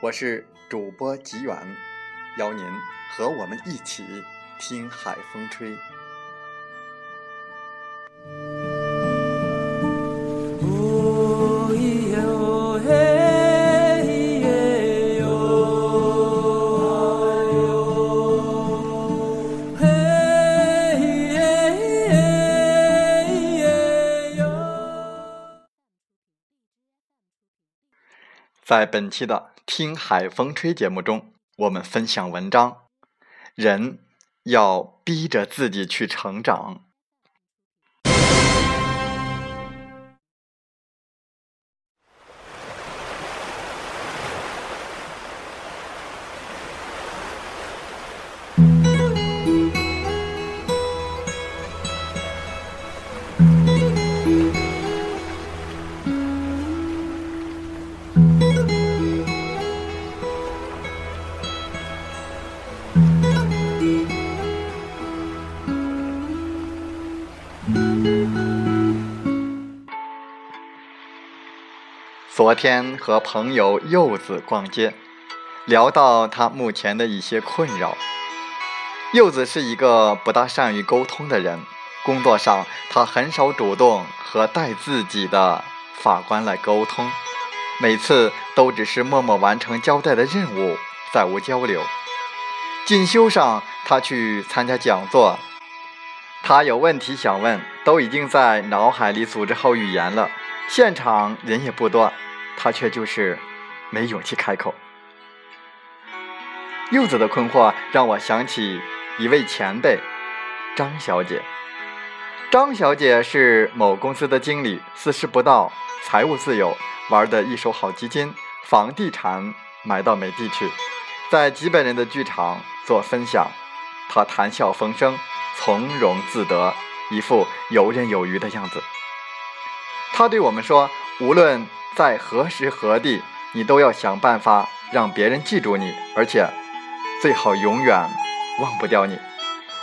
我是主播吉远。邀您和我们一起听海风吹。在本期的《听海风吹》节目中。我们分享文章，人要逼着自己去成长。昨天和朋友柚子逛街，聊到他目前的一些困扰。柚子是一个不大善于沟通的人，工作上他很少主动和带自己的法官来沟通，每次都只是默默完成交代的任务，再无交流。进修上他去参加讲座，他有问题想问，都已经在脑海里组织好语言了，现场人也不多。他却就是没勇气开口。柚子的困惑让我想起一位前辈，张小姐。张小姐是某公司的经理，四十不到，财务自由，玩的一手好基金，房地产买到美地去，在几百人的剧场做分享，她谈笑风生，从容自得，一副游刃有余的样子。她对我们说：“无论。”在何时何地，你都要想办法让别人记住你，而且最好永远忘不掉你。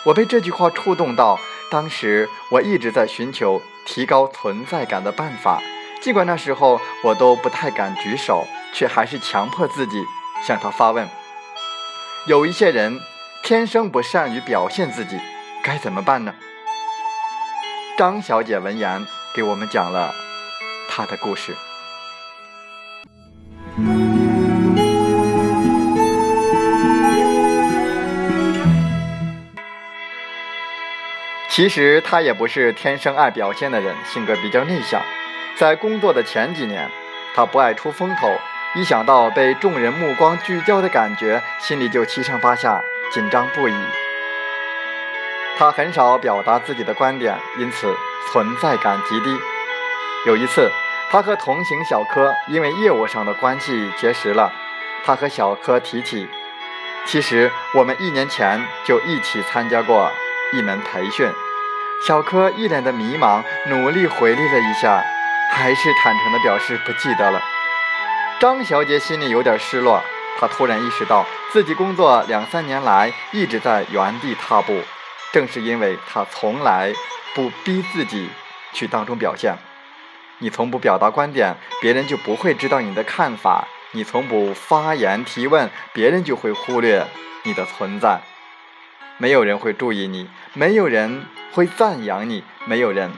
我被这句话触动到，当时我一直在寻求提高存在感的办法，尽管那时候我都不太敢举手，却还是强迫自己向他发问。有一些人天生不善于表现自己，该怎么办呢？张小姐闻言给我们讲了她的故事。其实他也不是天生爱表现的人，性格比较内向。在工作的前几年，他不爱出风头，一想到被众人目光聚焦的感觉，心里就七上八下，紧张不已。他很少表达自己的观点，因此存在感极低。有一次，他和同行小柯因为业务上的关系结识了。他和小柯提起，其实我们一年前就一起参加过一门培训。小柯一脸的迷茫，努力回忆了一下，还是坦诚的表示不记得了。张小姐心里有点失落，她突然意识到自己工作两三年来一直在原地踏步，正是因为她从来不逼自己去当中表现。你从不表达观点，别人就不会知道你的看法；你从不发言提问，别人就会忽略你的存在。没有人会注意你，没有人会赞扬你，没有人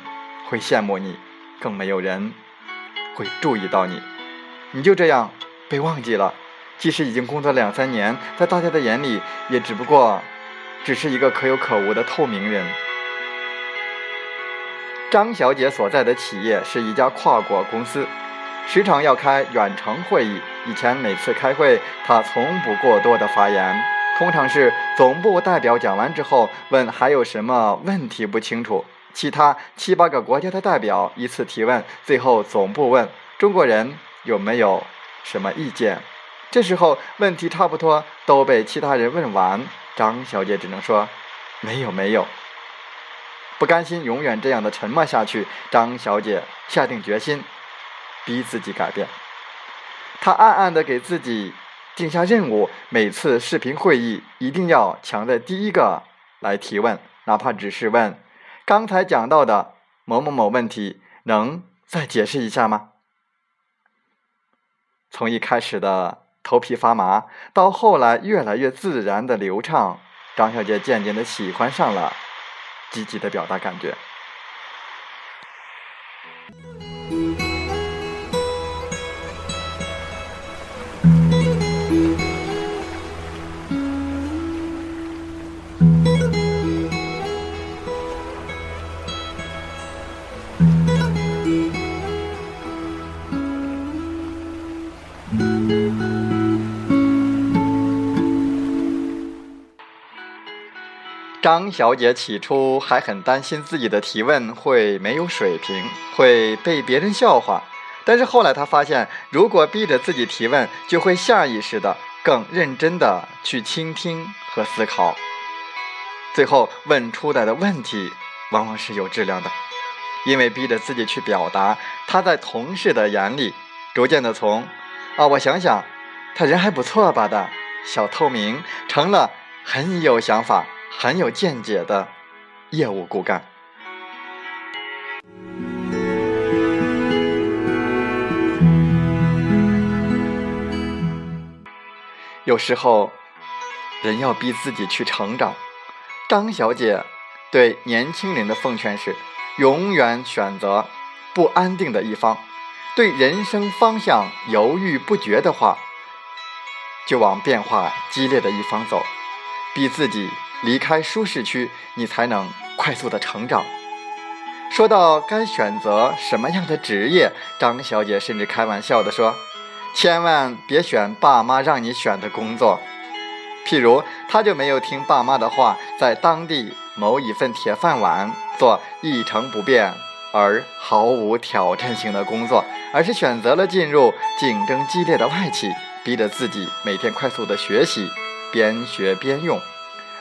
会羡慕你，更没有人会注意到你。你就这样被忘记了。即使已经工作两三年，在大家的眼里，也只不过只是一个可有可无的透明人。张小姐所在的企业是一家跨国公司，时常要开远程会议。以前每次开会，她从不过多的发言，通常是总部代表讲完之后，问还有什么问题不清楚，其他七八个国家的代表依次提问，最后总部问中国人有没有什么意见。这时候问题差不多都被其他人问完，张小姐只能说：“没有，没有。”不甘心永远这样的沉默下去，张小姐下定决心，逼自己改变。她暗暗的给自己定下任务：每次视频会议一定要抢在第一个来提问，哪怕只是问刚才讲到的某某某问题，能再解释一下吗？从一开始的。头皮发麻，到后来越来越自然的流畅，张小姐渐渐的喜欢上了积极的表达感觉。张小姐起初还很担心自己的提问会没有水平，会被别人笑话。但是后来她发现，如果逼着自己提问，就会下意识的更认真的去倾听和思考。最后问出来的问题往往是有质量的，因为逼着自己去表达，她在同事的眼里，逐渐的从“啊，我想想，他人还不错吧”的小透明，成了很有想法。很有见解的业务骨干。有时候，人要逼自己去成长。张小姐对年轻人的奉劝是：永远选择不安定的一方。对人生方向犹豫不决的话，就往变化激烈的一方走，逼自己。离开舒适区，你才能快速的成长。说到该选择什么样的职业，张小姐甚至开玩笑的说：“千万别选爸妈让你选的工作。”譬如，她就没有听爸妈的话，在当地谋一份铁饭碗，做一成不变而毫无挑战性的工作，而是选择了进入竞争激烈的外企，逼着自己每天快速的学习，边学边用。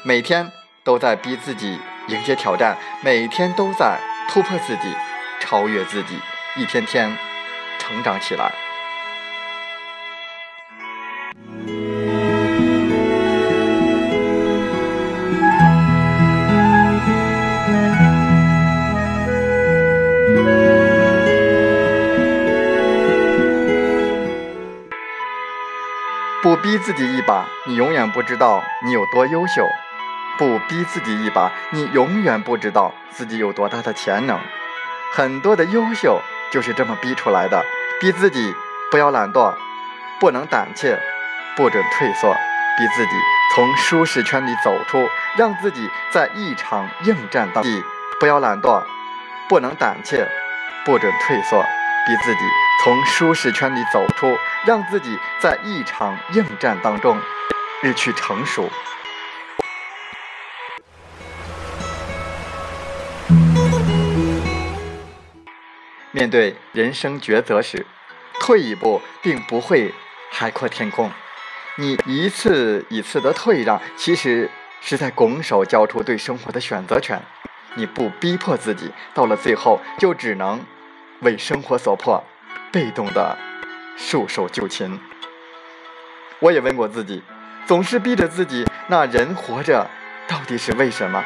每天都在逼自己迎接挑战，每天都在突破自己、超越自己，一天天成长起来。不逼自己一把，你永远不知道你有多优秀。不逼自己一把，你永远不知道自己有多大的潜能。很多的优秀就是这么逼出来的。逼自己不要懒惰，不能胆怯，不准退缩。逼自己从舒适圈里走出，让自己在一场硬战当中不要懒惰，不能胆怯，不准退缩。逼自己从舒适圈里走出，让自己在一场硬战当中日趋成熟。面对人生抉择时，退一步并不会海阔天空。你一次一次的退让，其实是在拱手交出对生活的选择权。你不逼迫自己，到了最后就只能为生活所迫，被动的束手就擒。我也问过自己，总是逼着自己，那人活着到底是为什么？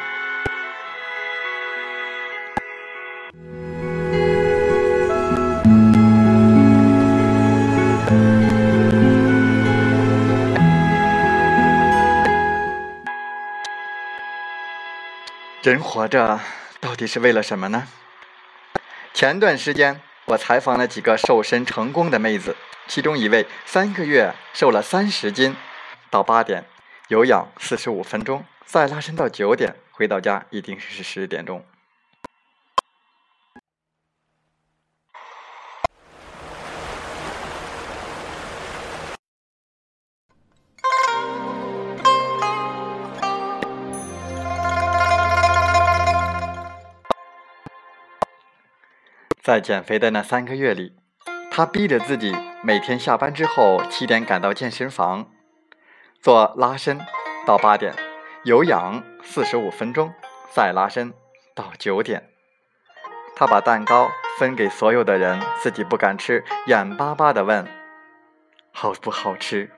人活着到底是为了什么呢？前段时间，我采访了几个瘦身成功的妹子，其中一位三个月瘦了三十斤，到八点有氧四十五分钟，再拉伸到九点，回到家一定是十点钟。在减肥的那三个月里，他逼着自己每天下班之后七点赶到健身房做拉伸，到八点有氧四十五分钟，再拉伸到九点。他把蛋糕分给所有的人，自己不敢吃，眼巴巴地问：“好不好吃？”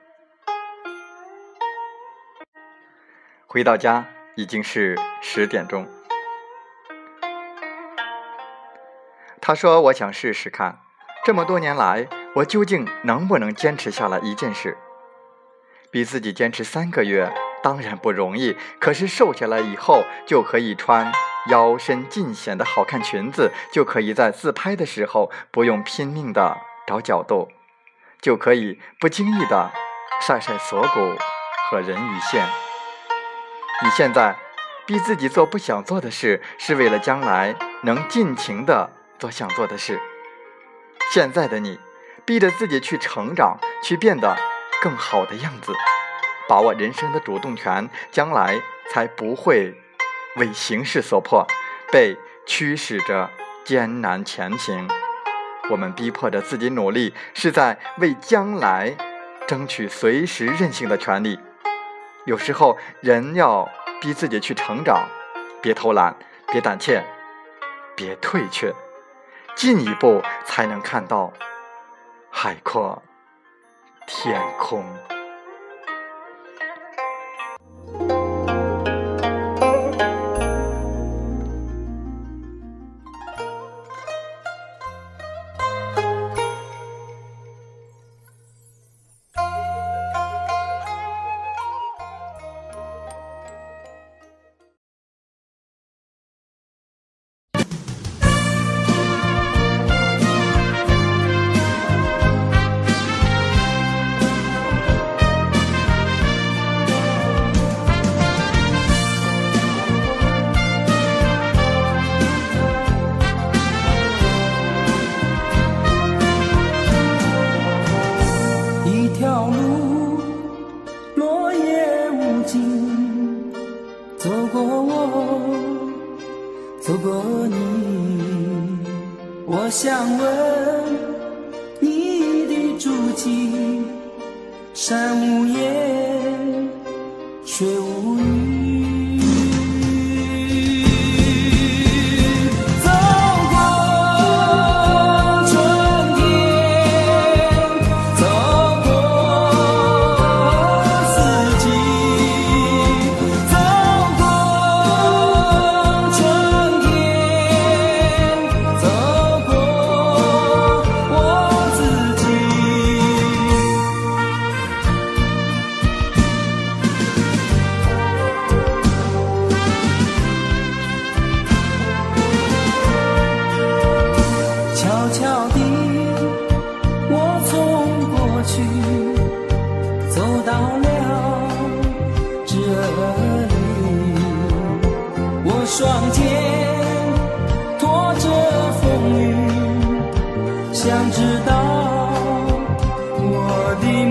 回到家已经是十点钟。他说：“我想试试看，这么多年来，我究竟能不能坚持下来一件事？逼自己坚持三个月，当然不容易。可是瘦下来以后，就可以穿腰身尽显的好看裙子，就可以在自拍的时候不用拼命的找角度，就可以不经意的晒晒锁骨和人鱼线。你现在逼自己做不想做的事，是为了将来能尽情的。”做想做的事。现在的你，逼着自己去成长，去变得更好的样子，把握人生的主动权，将来才不会为形势所迫，被驱使着艰难前行。我们逼迫着自己努力，是在为将来争取随时任性的权利。有时候，人要逼自己去成长，别偷懒，别胆怯，别退却。进一步才能看到海阔天空。水无